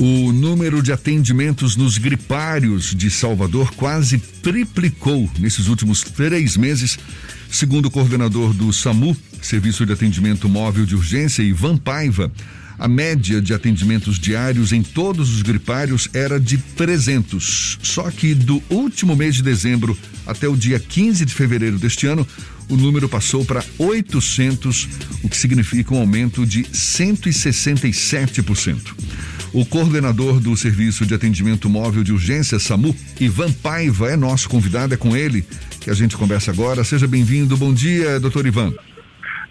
O número de atendimentos nos gripários de Salvador quase triplicou nesses últimos três meses, segundo o coordenador do SAMU, Serviço de Atendimento Móvel de Urgência, Ivan Paiva. A média de atendimentos diários em todos os gripários era de 300. Só que do último mês de dezembro até o dia 15 de fevereiro deste ano, o número passou para 800, o que significa um aumento de 167%. O coordenador do Serviço de Atendimento Móvel de Urgência, SAMU, Ivan Paiva, é nosso convidado, é com ele que a gente conversa agora. Seja bem-vindo. Bom dia, doutor Ivan.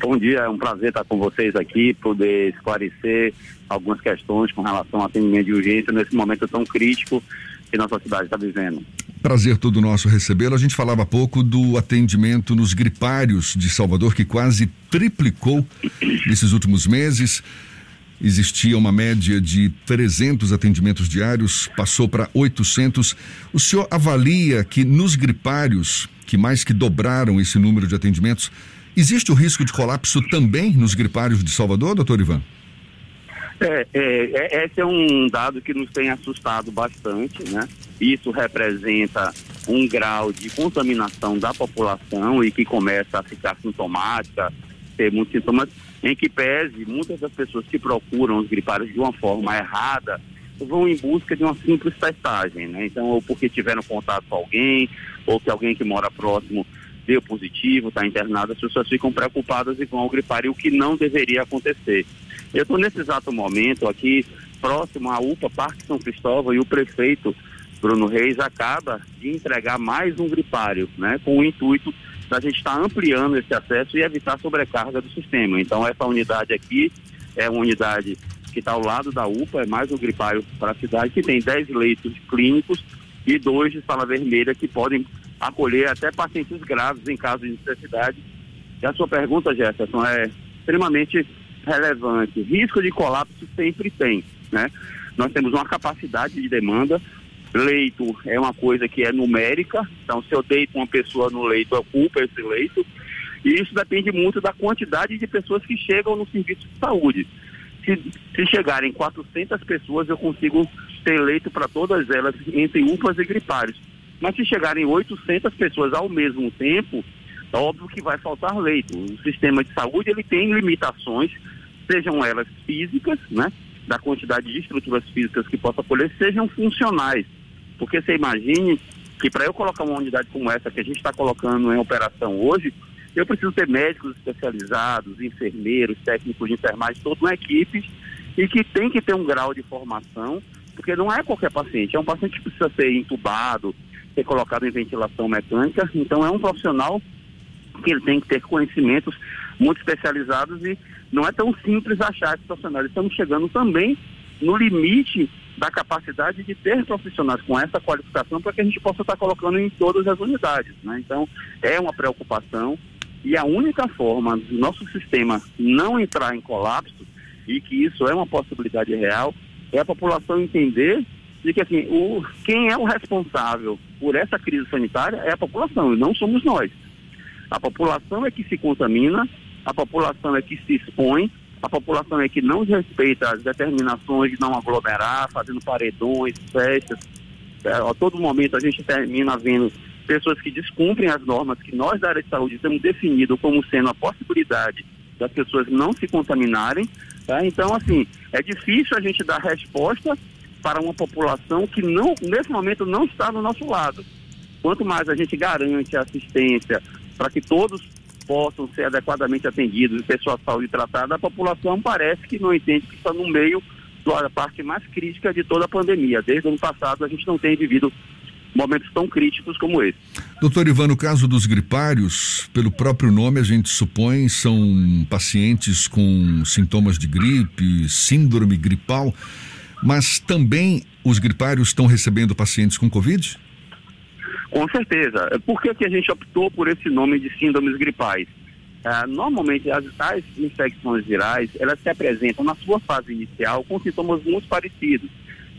Bom dia, é um prazer estar com vocês aqui, poder esclarecer algumas questões com relação ao atendimento de urgência nesse momento tão crítico que nossa cidade está vivendo. Prazer todo nosso recebê-lo. A gente falava há pouco do atendimento nos gripários de Salvador, que quase triplicou nesses últimos meses. Existia uma média de 300 atendimentos diários, passou para 800. O senhor avalia que nos gripários, que mais que dobraram esse número de atendimentos, Existe o risco de colapso também nos gripários de Salvador, doutor Ivan? É, é, é, esse é um dado que nos tem assustado bastante, né? Isso representa um grau de contaminação da população e que começa a ficar sintomática, ter muitos sintomas, em que pese muitas das pessoas que procuram os gripários de uma forma errada vão em busca de uma simples testagem, né? Então, ou porque tiveram contato com alguém, ou que alguém que mora próximo deu positivo, está internado, as pessoas ficam preocupadas e vão ao gripário, o que não deveria acontecer. Eu estou nesse exato momento aqui, próximo à UPA Parque São Cristóvão, e o prefeito Bruno Reis acaba de entregar mais um gripário, né, com o intuito da gente estar tá ampliando esse acesso e evitar sobrecarga do sistema. Então, essa unidade aqui é uma unidade que está ao lado da UPA, é mais um gripário para a cidade, que tem 10 leitos clínicos e dois de sala vermelha que podem acolher até pacientes graves em caso de necessidade. E a sua pergunta, Jefferson, é extremamente relevante. Risco de colapso sempre tem, né? Nós temos uma capacidade de demanda, leito é uma coisa que é numérica, então se eu deito uma pessoa no leito, eu ocupo esse leito, e isso depende muito da quantidade de pessoas que chegam no serviço de saúde. Se, se chegarem 400 pessoas, eu consigo ter leito para todas elas, entre UPAs e gripários. Mas se chegarem 800 pessoas ao mesmo tempo, é óbvio que vai faltar leito. O sistema de saúde ele tem limitações, sejam elas físicas, né, da quantidade de estruturas físicas que possa acolher, sejam funcionais. Porque você imagine que para eu colocar uma unidade como essa que a gente está colocando em operação hoje, eu preciso ter médicos especializados, enfermeiros, técnicos de enfermagem, toda uma equipe e que tem que ter um grau de formação, porque não é qualquer paciente, é um paciente que precisa ser entubado, ser colocado em ventilação mecânica. Então é um profissional que ele tem que ter conhecimentos muito especializados e não é tão simples achar esses profissionais. Estamos chegando também no limite da capacidade de ter profissionais com essa qualificação para que a gente possa estar colocando em todas as unidades. Né? Então, é uma preocupação e a única forma do nosso sistema não entrar em colapso e que isso é uma possibilidade real é a população entender de que assim, o, quem é o responsável por essa crise sanitária é a população, e não somos nós. A população é que se contamina, a população é que se expõe, a população é que não respeita as determinações de não aglomerar, fazendo paredões, festas. É, a todo momento a gente termina vendo pessoas que descumprem as normas que nós da área de saúde temos definido como sendo a possibilidade das pessoas não se contaminarem. Tá? Então, assim, é difícil a gente dar resposta para uma população que não, nesse momento não está do nosso lado. Quanto mais a gente garante a assistência para que todos possam ser adequadamente atendidos e ter saúde tratada, a população parece que não entende que está no meio da parte mais crítica de toda a pandemia. Desde o ano passado a gente não tem vivido momentos tão críticos como esse. Doutor Ivan, no caso dos gripários, pelo próprio nome a gente supõe são pacientes com sintomas de gripe, síndrome gripal. Mas também os gripários estão recebendo pacientes com Covid? Com certeza. Por que, que a gente optou por esse nome de síndromes gripais? Ah, normalmente, as, as infecções virais, elas se apresentam na sua fase inicial com sintomas muito parecidos.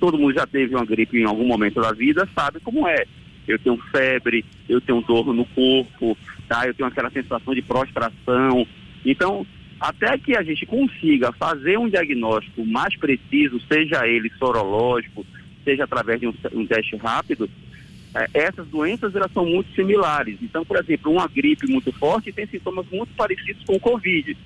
Todo mundo já teve uma gripe em algum momento da vida, sabe como é. Eu tenho febre, eu tenho dor no corpo, tá? eu tenho aquela sensação de prostração. Então, até que a gente consiga fazer um diagnóstico mais preciso, seja ele sorológico, seja através de um, um teste rápido, essas doenças elas são muito similares. Então, por exemplo, uma gripe muito forte tem sintomas muito parecidos com o Covid.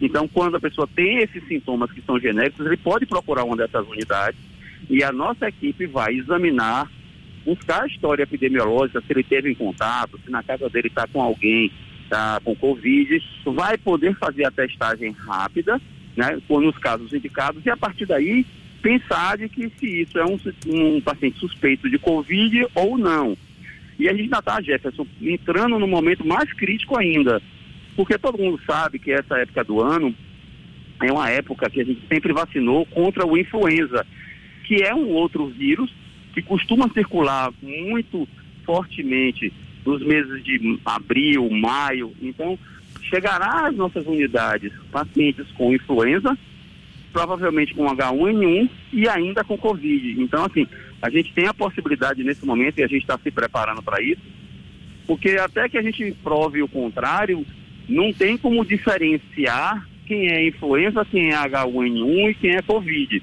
Então, quando a pessoa tem esses sintomas que são genéricos, ele pode procurar uma dessas unidades e a nossa equipe vai examinar, buscar a história epidemiológica, se ele teve em contato, se na casa dele está com alguém tá com Covid, vai poder fazer a testagem rápida, né, nos casos indicados, e a partir daí pensar de que se isso é um, um paciente suspeito de Covid ou não. E a gente está, Jefferson, entrando no momento mais crítico ainda, porque todo mundo sabe que essa época do ano é uma época que a gente sempre vacinou contra o influenza, que é um outro vírus que costuma circular muito fortemente nos meses de abril, maio. Então, chegará às nossas unidades pacientes com influenza, provavelmente com H1N1 e ainda com Covid. Então, assim, a gente tem a possibilidade nesse momento e a gente está se preparando para isso, porque até que a gente prove o contrário, não tem como diferenciar quem é influenza, quem é H1N1 e quem é Covid.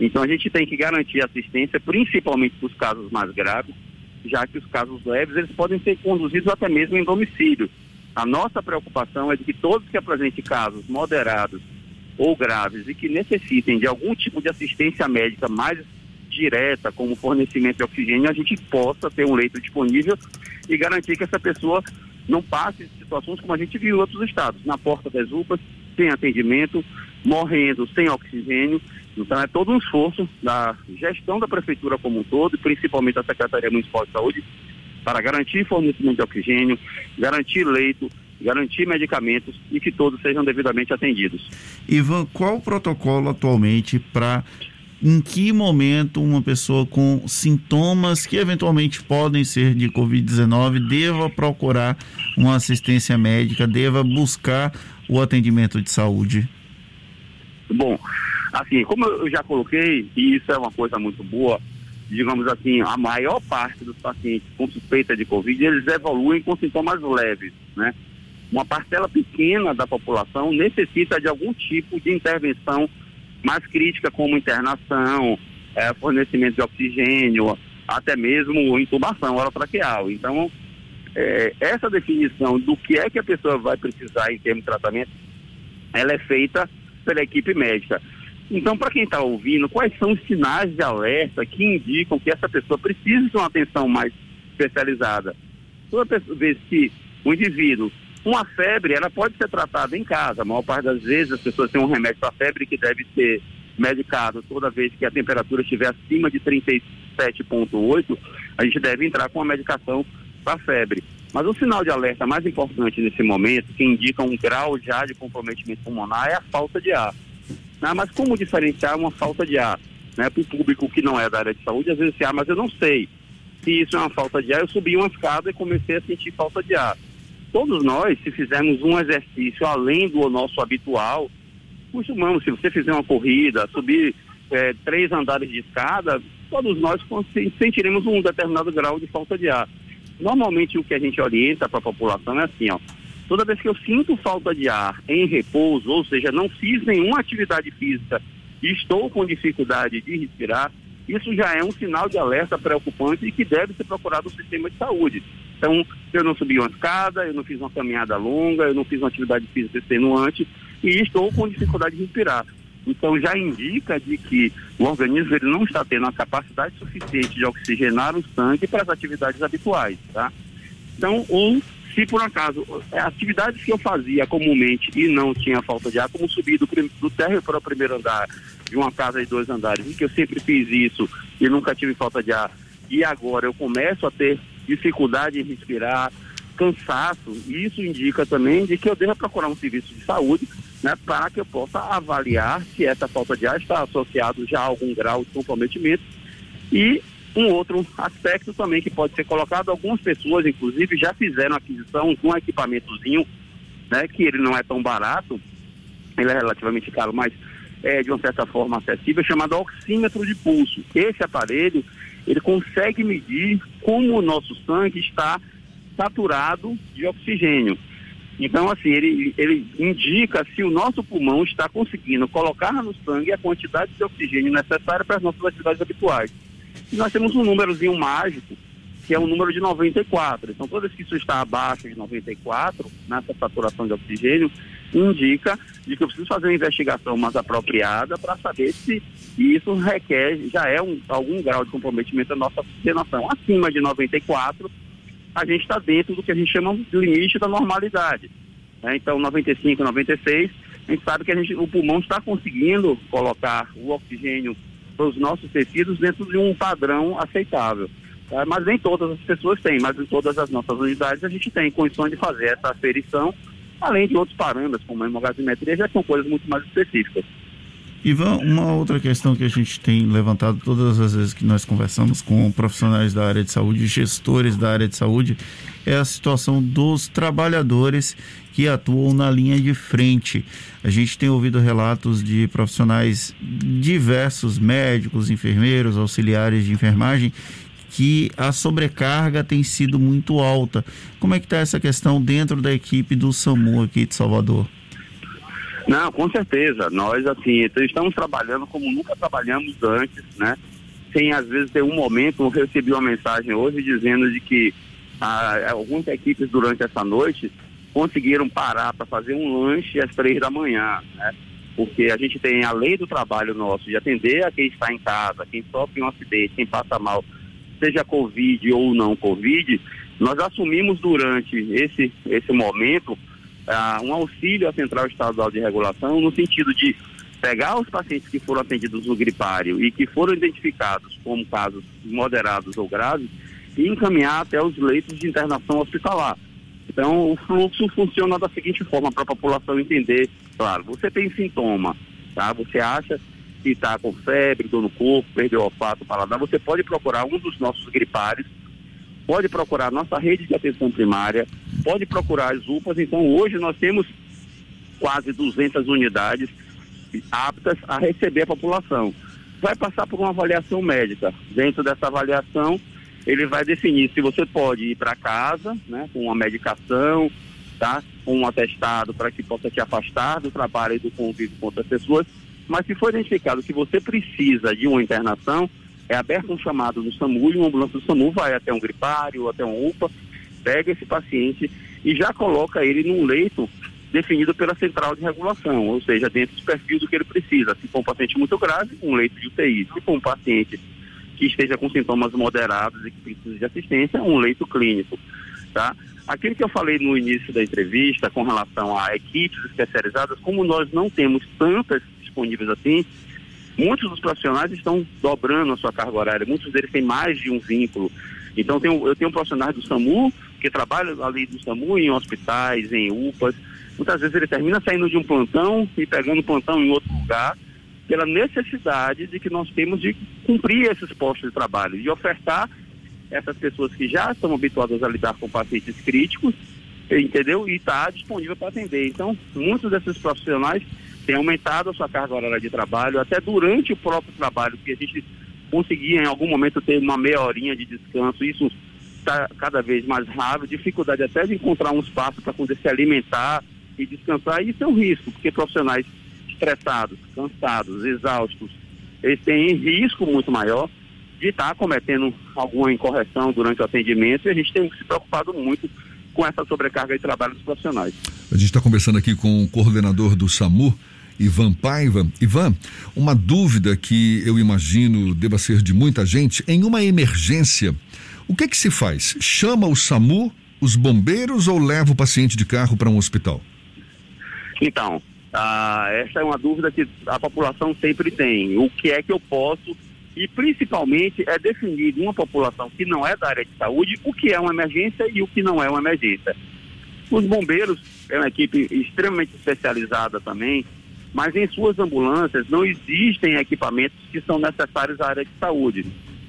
Então, a gente tem que garantir assistência, principalmente para os casos mais graves, já que os casos leves eles podem ser conduzidos até mesmo em domicílio. A nossa preocupação é de que todos que apresentem casos moderados ou graves e que necessitem de algum tipo de assistência médica mais direta, como fornecimento de oxigênio, a gente possa ter um leito disponível e garantir que essa pessoa não passe situações como a gente viu em outros estados, na porta das UPAs, sem atendimento, morrendo sem oxigênio. Então é todo um esforço da gestão da prefeitura como um todo, principalmente da Secretaria Municipal de Saúde, para garantir fornecimento de oxigênio, garantir leito, garantir medicamentos e que todos sejam devidamente atendidos. Ivan, qual o protocolo atualmente para em que momento uma pessoa com sintomas que eventualmente podem ser de Covid-19 deva procurar uma assistência médica, deva buscar o atendimento de saúde? Bom, Assim, como eu já coloquei, e isso é uma coisa muito boa, digamos assim, a maior parte dos pacientes com suspeita de Covid, eles evoluem com sintomas leves, né? Uma parcela pequena da população necessita de algum tipo de intervenção mais crítica, como internação, é, fornecimento de oxigênio, até mesmo intubação orotraqueal. Então, é, essa definição do que é que a pessoa vai precisar em termos de tratamento, ela é feita pela equipe médica. Então, para quem está ouvindo, quais são os sinais de alerta que indicam que essa pessoa precisa de uma atenção mais especializada? Toda vez que o indivíduo, uma febre, ela pode ser tratada em casa. A maior parte das vezes as pessoas têm um remédio para febre que deve ser medicado toda vez que a temperatura estiver acima de 37,8, a gente deve entrar com a medicação para febre. Mas o sinal de alerta mais importante nesse momento, que indica um grau já de comprometimento pulmonar, é a falta de ar. Né? Mas como diferenciar uma falta de ar? Né? Para o público que não é da área de saúde, às vezes ah, mas eu não sei se isso é uma falta de ar. Eu subi uma escada e comecei a sentir falta de ar. Todos nós, se fizermos um exercício além do nosso habitual, costumamos, se você fizer uma corrida, subir é, três andares de escada, todos nós sentiremos um determinado grau de falta de ar. Normalmente o que a gente orienta para a população é assim, ó, Toda vez que eu sinto falta de ar em repouso, ou seja, não fiz nenhuma atividade física e estou com dificuldade de respirar, isso já é um sinal de alerta preocupante e que deve ser procurado no sistema de saúde. Então, eu não subi uma escada, eu não fiz uma caminhada longa, eu não fiz uma atividade física extenuante e estou com dificuldade de respirar. Então, já indica de que o organismo ele não está tendo a capacidade suficiente de oxigenar o sangue para as atividades habituais, tá? Então, um se por acaso é, atividades que eu fazia comumente e não tinha falta de ar, como subir do, do térreo para o primeiro andar de uma casa de dois andares, e que eu sempre fiz isso e nunca tive falta de ar, e agora eu começo a ter dificuldade em respirar, cansaço, isso indica também de que eu devo procurar um serviço de saúde, né, para que eu possa avaliar se essa falta de ar está associado já a algum grau de comprometimento e um outro aspecto também que pode ser colocado, algumas pessoas, inclusive, já fizeram aquisição de um equipamentozinho, né, que ele não é tão barato, ele é relativamente caro, mas é de uma certa forma acessível, chamado oxímetro de pulso. Esse aparelho, ele consegue medir como o nosso sangue está saturado de oxigênio. Então, assim, ele, ele indica se o nosso pulmão está conseguindo colocar no sangue a quantidade de oxigênio necessária para as nossas atividades habituais. E nós temos um númerozinho mágico, que é o número de 94. Então, toda vez que isso está abaixo de 94, nessa saturação de oxigênio, indica de que eu preciso fazer uma investigação mais apropriada para saber se isso requer, já é um, algum grau de comprometimento da nossa oxigenação. Acima de 94, a gente está dentro do que a gente chama de limite da normalidade. Né? Então, 95, 96, a gente sabe que a gente, o pulmão está conseguindo colocar o oxigênio para os nossos tecidos dentro de um padrão aceitável. Tá? Mas nem todas as pessoas têm, mas em todas as nossas unidades a gente tem condições de fazer essa aferição, além de outros parâmetros, como a hemogasimetria, já são coisas muito mais específicas. Ivan, uma outra questão que a gente tem levantado todas as vezes que nós conversamos com profissionais da área de saúde, gestores da área de saúde, é a situação dos trabalhadores que atuam na linha de frente. A gente tem ouvido relatos de profissionais diversos, médicos, enfermeiros, auxiliares de enfermagem, que a sobrecarga tem sido muito alta. Como é que está essa questão dentro da equipe do SAMU aqui de Salvador? Não, com certeza. Nós, assim, então, estamos trabalhando como nunca trabalhamos antes, né? Sem, às vezes, ter um momento, eu recebi uma mensagem hoje dizendo de que ah, algumas equipes durante essa noite conseguiram parar para fazer um lanche às três da manhã, né? Porque a gente tem a lei do trabalho nosso de atender a quem está em casa, quem sofre um acidente, quem passa mal, seja Covid ou não Covid, nós assumimos durante esse, esse momento uh, um auxílio à Central Estadual de Regulação no sentido de pegar os pacientes que foram atendidos no gripário e que foram identificados como casos moderados ou graves e encaminhar até os leitos de internação hospitalar. Então, o fluxo funciona da seguinte forma para a população entender. Claro, você tem sintoma, tá? Você acha que está com febre, dor no corpo, perdeu o olfato, paladar, você pode procurar um dos nossos gripários pode procurar nossa rede de atenção primária, pode procurar as UPAs. Então, hoje nós temos quase 200 unidades aptas a receber a população. Vai passar por uma avaliação médica. Dentro dessa avaliação, ele vai definir se você pode ir para casa, né, com uma medicação, tá, com um atestado para que possa te afastar do trabalho e do convívio com outras pessoas. Mas se for identificado que você precisa de uma internação, é aberto um chamado do SAMU e uma ambulância do SAMU vai até um gripário, até um UPA, pega esse paciente e já coloca ele num leito definido pela central de regulação, ou seja, dentro do perfil do que ele precisa. Se for um paciente muito grave, um leito de UTI. Se for um paciente que esteja com sintomas moderados e que precisa de assistência, um leito clínico. Tá? Aquilo que eu falei no início da entrevista com relação a equipes especializadas, como nós não temos tantas disponíveis assim, Muitos dos profissionais estão dobrando a sua carga horária, muitos deles têm mais de um vínculo. Então eu tenho um profissional do SAMU que trabalha ali do SAMU em hospitais, em UPAs. Muitas vezes ele termina saindo de um plantão e pegando plantão em outro lugar, pela necessidade de que nós temos de cumprir esses postos de trabalho, de ofertar essas pessoas que já estão habituadas a lidar com pacientes críticos, entendeu? E está disponível para atender. Então, muitos desses profissionais tem aumentado a sua carga horária de trabalho, até durante o próprio trabalho, que a gente conseguia em algum momento ter uma meia horinha de descanso, isso está cada vez mais raro, dificuldade até de encontrar um espaço para poder se alimentar e descansar, e isso é um risco, porque profissionais estressados, cansados, exaustos, eles têm risco muito maior de estar cometendo alguma incorreção durante o atendimento e a gente tem se preocupado muito com essa sobrecarga de trabalho dos profissionais. A gente está conversando aqui com o coordenador do SAMU, Ivan Paiva. Ivan, uma dúvida que eu imagino deva ser de muita gente: em uma emergência, o que é que se faz? Chama o SAMU, os bombeiros ou leva o paciente de carro para um hospital? Então, ah, essa é uma dúvida que a população sempre tem. O que é que eu posso e principalmente é definir uma população que não é da área de saúde o que é uma emergência e o que não é uma emergência. Os bombeiros é uma equipe extremamente especializada também, mas em suas ambulâncias não existem equipamentos que são necessários à área de saúde.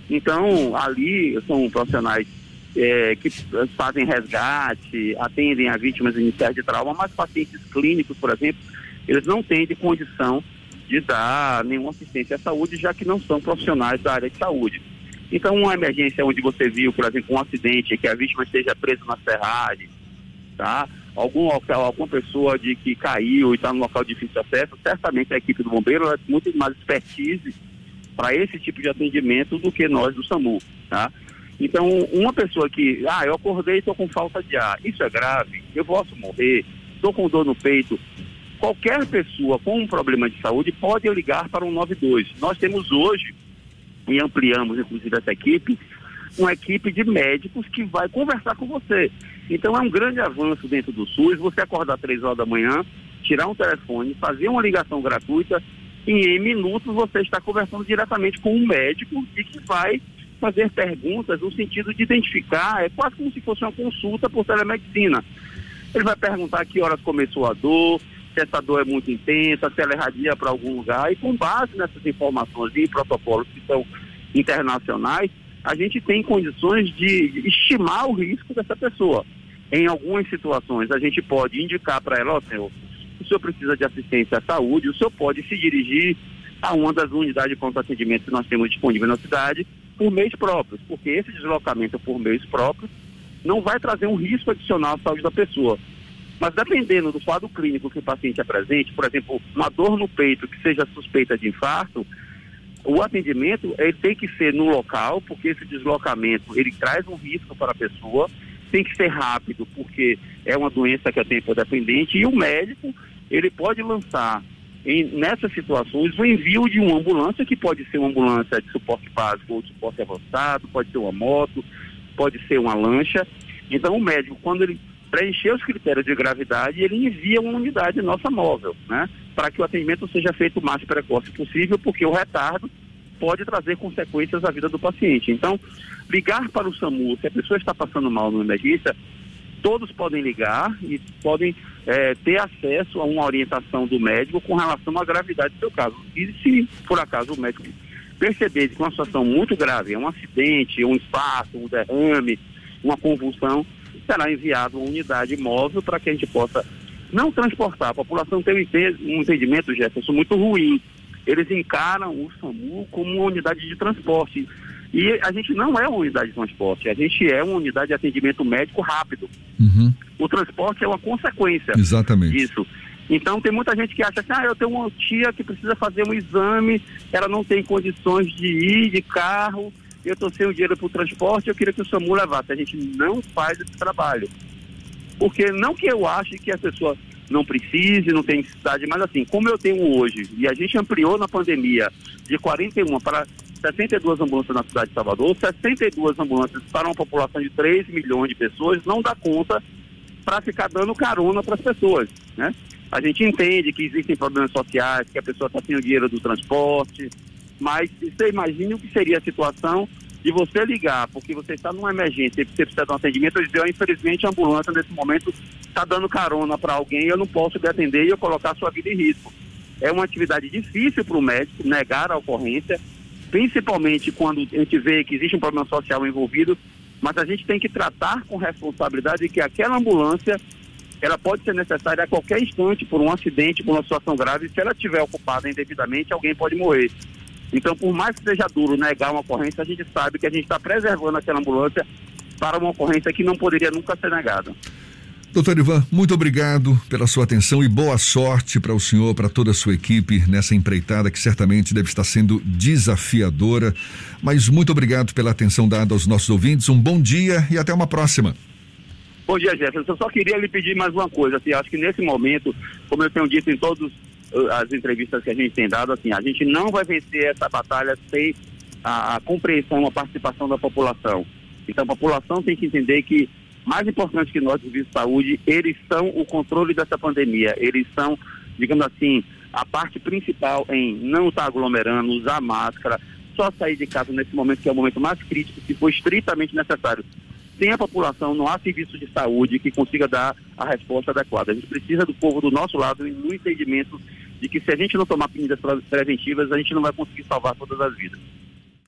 Então, ali são profissionais é, que fazem resgate, atendem a vítimas iniciais de trauma, mas pacientes clínicos, por exemplo, eles não têm de condição de dar nenhuma assistência à saúde, já que não são profissionais da área de saúde. Então, uma emergência onde você viu, por exemplo, um acidente que a vítima esteja presa na serragem, tá? Algum local, alguma pessoa de que caiu e está no local de difícil acesso, certamente a equipe do bombeiro é muito mais expertise para esse tipo de atendimento do que nós do SAMU, tá? Então, uma pessoa que, ah, eu acordei e estou com falta de ar, isso é grave, eu posso morrer, estou com dor no peito. Qualquer pessoa com um problema de saúde pode ligar para o 192. Nós temos hoje, e ampliamos inclusive essa equipe, uma equipe de médicos que vai conversar com você. Então é um grande avanço dentro do SUS, você acordar três horas da manhã, tirar um telefone, fazer uma ligação gratuita e em minutos você está conversando diretamente com um médico e que vai fazer perguntas no sentido de identificar, é quase como se fosse uma consulta por telemedicina. Ele vai perguntar que horas começou a dor, se essa dor é muito intensa, se ela irradia para algum lugar, e com base nessas informações e protocolos que são internacionais, a gente tem condições de estimar o risco dessa pessoa. Em algumas situações, a gente pode indicar para ela, ó, senhor, o senhor precisa de assistência à saúde, o senhor pode se dirigir a uma das unidades de pronto atendimento que nós temos disponível na cidade por meios próprios, porque esse deslocamento por meios próprios não vai trazer um risco adicional à saúde da pessoa. Mas dependendo do quadro clínico que o paciente apresente, por exemplo, uma dor no peito que seja suspeita de infarto, o atendimento ele tem que ser no local, porque esse deslocamento ele traz um risco para a pessoa, tem que ser rápido, porque é uma doença que é tempo dependente, e o médico ele pode lançar em, nessas situações o envio de uma ambulância, que pode ser uma ambulância de suporte básico ou de suporte avançado, pode ser uma moto, pode ser uma lancha. Então o médico, quando ele preencher os critérios de gravidade, ele envia uma unidade nossa móvel, né? Para que o atendimento seja feito o mais precoce possível, porque o retardo pode trazer consequências à vida do paciente. Então, ligar para o SAMU, se a pessoa está passando mal no emergência, todos podem ligar e podem é, ter acesso a uma orientação do médico com relação à gravidade do seu caso. E se, por acaso, o médico perceber que uma situação muito grave, é um acidente, um infarto, um derrame, uma convulsão, será enviado uma unidade móvel para que a gente possa não transportar. A população tem um entendimento, Jefferson, muito ruim. Eles encaram o SAMU como uma unidade de transporte. E a gente não é uma unidade de transporte, a gente é uma unidade de atendimento médico rápido. Uhum. O transporte é uma consequência Exatamente. disso. Então tem muita gente que acha assim, ah, eu tenho uma tia que precisa fazer um exame, ela não tem condições de ir de carro, eu estou sem o dinheiro para o transporte, eu queria que o SAMU levasse. A gente não faz esse trabalho. Porque não que eu ache que a pessoa não precise, não tem necessidade, mas assim, como eu tenho hoje, e a gente ampliou na pandemia de 41 para 62 ambulâncias na cidade de Salvador, 62 ambulâncias para uma população de 3 milhões de pessoas, não dá conta para ficar dando carona para as pessoas, né? A gente entende que existem problemas sociais, que a pessoa está sem o dinheiro do transporte, mas você imagine o que seria a situação de você ligar, porque você está numa emergência e você precisa de um atendimento, e dizer, infelizmente a ambulância nesse momento está dando carona para alguém, eu não posso lhe atender e eu colocar sua vida em risco. É uma atividade difícil para o médico negar a ocorrência, principalmente quando a gente vê que existe um problema social envolvido, mas a gente tem que tratar com responsabilidade que aquela ambulância ela pode ser necessária a qualquer instante por um acidente, por uma situação grave. Se ela estiver ocupada indevidamente, alguém pode morrer. Então, por mais que seja duro negar uma ocorrência, a gente sabe que a gente está preservando aquela ambulância para uma ocorrência que não poderia nunca ser negada. Doutor Ivan, muito obrigado pela sua atenção e boa sorte para o senhor, para toda a sua equipe nessa empreitada que certamente deve estar sendo desafiadora. Mas muito obrigado pela atenção dada aos nossos ouvintes. Um bom dia e até uma próxima. Bom dia, Jefferson. Eu só queria lhe pedir mais uma coisa. Assim, acho que nesse momento, como eu tenho dito em todas uh, as entrevistas que a gente tem dado, assim, a gente não vai vencer essa batalha sem a, a compreensão, a participação da população. Então, a população tem que entender que mais importante que nós, serviços de saúde, eles são o controle dessa pandemia. Eles são, digamos assim, a parte principal em não estar aglomerando, usar máscara, só sair de casa nesse momento que é o momento mais crítico, se for estritamente necessário. Sem a população, não há serviço de saúde que consiga dar a resposta adequada. A gente precisa do povo do nosso lado e no entendimento de que se a gente não tomar medidas preventivas, a gente não vai conseguir salvar todas as vidas.